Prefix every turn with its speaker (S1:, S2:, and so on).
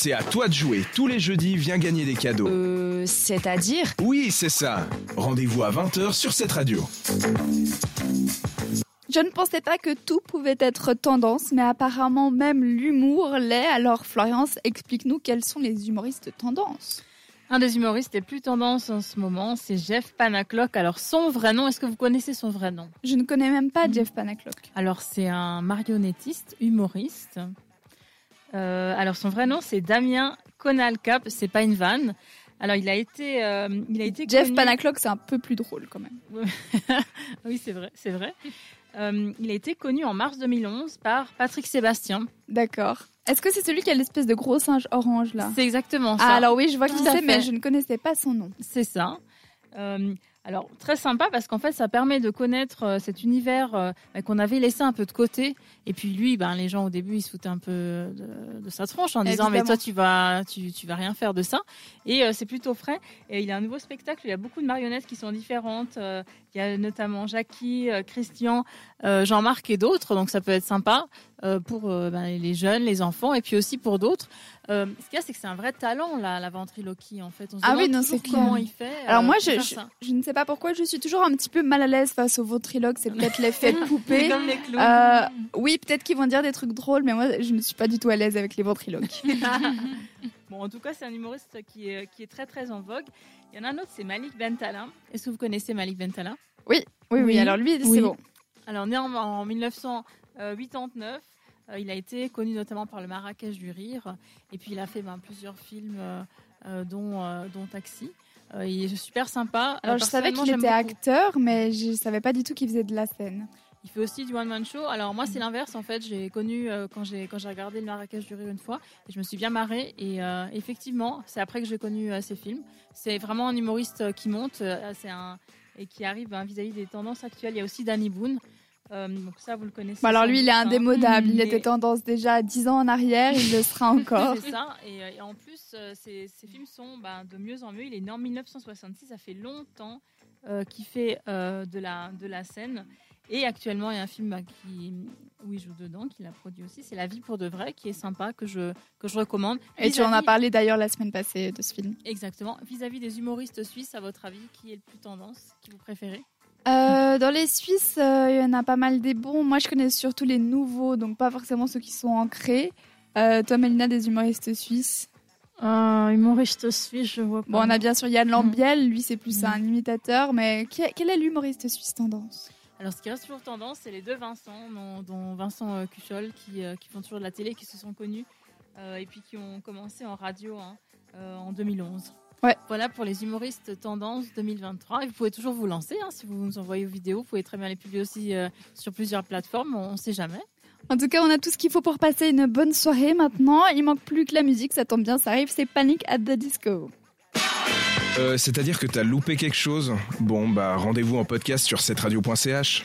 S1: c'est à toi de jouer. Tous les jeudis, viens gagner des cadeaux.
S2: Euh, c'est-à-dire
S1: Oui, c'est ça. Rendez-vous à 20h sur cette radio.
S3: Je ne pensais pas que tout pouvait être tendance, mais apparemment même l'humour l'est. Alors Florence, explique-nous quels sont les humoristes tendances.
S4: Un des humoristes les plus tendance en ce moment, c'est Jeff Panaclock. Alors son vrai nom, est-ce que vous connaissez son vrai nom?
S3: Je ne connais même pas Jeff Panaclock.
S4: Alors c'est un marionnettiste, humoriste. Euh, alors son vrai nom, c'est Damien Conalcap. C'est pas une vanne. Alors il a été, euh, il a été
S3: Jeff
S4: connu-
S3: Panaclock, c'est un peu plus drôle quand même.
S4: oui, c'est vrai, c'est vrai. Euh, il a été connu en mars 2011 par Patrick Sébastien.
S3: D'accord. Est-ce que c'est celui qui a l'espèce de gros singe orange là?
S4: C'est exactement ça.
S3: Ah alors oui, je vois qui c'est, mais je ne connaissais pas son nom.
S4: C'est ça. Euh, alors très sympa parce qu'en fait ça permet de connaître euh, cet univers euh, bah, qu'on avait laissé un peu de côté. Et puis lui ben les gens au début ils se foutaient un peu de, de sa tronche en disant mais toi tu vas tu, tu vas rien faire de ça. Et euh, c'est plutôt frais. Et il a un nouveau spectacle il y a beaucoup de marionnettes qui sont différentes. Il y a notamment Jackie Christian Jean-Marc et d'autres. Donc ça peut être sympa euh, pour euh, ben, les jeunes, les enfants, et puis aussi pour d'autres. Euh, ce qu'il y a, c'est que c'est un vrai talent, la ventriloquie, en fait. On se
S3: ah oui, non,
S4: comment il fait. Euh,
S3: alors,
S4: moi,
S3: je, ne sais pas pourquoi, je suis toujours un petit peu mal à l'aise face aux ventriloques. C'est peut-être l'effet coupé.
S4: Comme les clowns.
S3: Euh, oui, peut-être qu'ils vont dire des trucs drôles, mais moi, je ne suis pas du tout à l'aise avec les ventriloques.
S4: bon, en tout cas, c'est un humoriste qui est, très, très en vogue. Il y en a un autre, c'est Malik Bentala. Est-ce que vous connaissez Malik Bentala?
S3: Oui, oui, oui, Alors, lui, c'est bon.
S4: Alors, né en, en 1900. Euh, 89. Euh, il a été connu notamment par le Marrakech du Rire. Et puis, il a fait ben, plusieurs films, euh, dont, Taxi. Il est super sympa.
S3: Alors, je savais qu'il était acteur, mais je ne savais pas du tout qu'il faisait de la scène.
S4: Il fait aussi du one-man show. Alors, moi, c'est l'inverse, en fait. J'ai connu quand j'ai regardé le Marrakech du Rire une fois, et je me suis bien marrée. Et effectivement, c'est après que j'ai connu ses films. C'est vraiment un humoriste qui monte un, et qui arrive hein, vis-à-vis hein, -vis des tendances actuelles. Il y a aussi Danny Boone. Euh, donc ça vous le connaissez.
S3: Bon, alors lui, il est
S4: hein.
S3: indémodable. Il
S4: Mais-
S3: était tendance déjà 10 ans en arrière, il le sera encore.
S4: C'est ça. Et, euh, et en plus, euh, ces, ces films sont ben, de mieux en mieux. Il est né en 1966. Ça fait longtemps euh, qu'il fait euh, de, la, de la scène. Et actuellement, il y a un film bah, qui, où il joue dedans, qu'il a produit aussi. C'est La vie pour de vrai, qui est sympa, que je, que je recommande.
S3: Et tu en as parlé d'ailleurs la semaine passée de ce film.
S4: Exactement. Vis-à-vis des humoristes suisses, à votre avis, qui est le plus tendance Qui vous préférez?
S3: Euh, dans les Suisses, euh, il y en a pas mal des bons. Moi, je connais surtout les nouveaux, donc pas forcément ceux qui sont ancrés. Euh, toi, Mélina, des humoristes suisses
S5: humoriste suisse, je vois pas.
S3: Bon, on a bien sûr Yann Lambiel, lui, c'est plus
S4: Mhm.
S3: un imitateur, mais qui- quel est l'humoriste suisse tendance
S4: Alors, ce qui reste toujours tendance, c'est les deux Vincent, dont, dont Vincent euh, Cuchol, qui, euh, qui font toujours de la télé, qui se sont connus, euh, et puis qui ont commencé en radio hein, euh, en 2011.
S3: Ouais.
S4: Voilà pour les humoristes tendance 2023. Et vous pouvez toujours vous lancer, hein, si vous nous envoyez vos vidéos, vous pouvez très bien les publier aussi euh, sur plusieurs plateformes, on ne sait jamais.
S3: En tout cas, on a tout ce qu'il faut pour passer une bonne soirée maintenant. Il manque plus que la musique, ça tombe bien, ça arrive, c'est Panic at the Disco.
S1: Euh, C'est-à-dire que t'as loupé quelque chose? Bon, bah rendez-vous en podcast sur cetteradio.ch.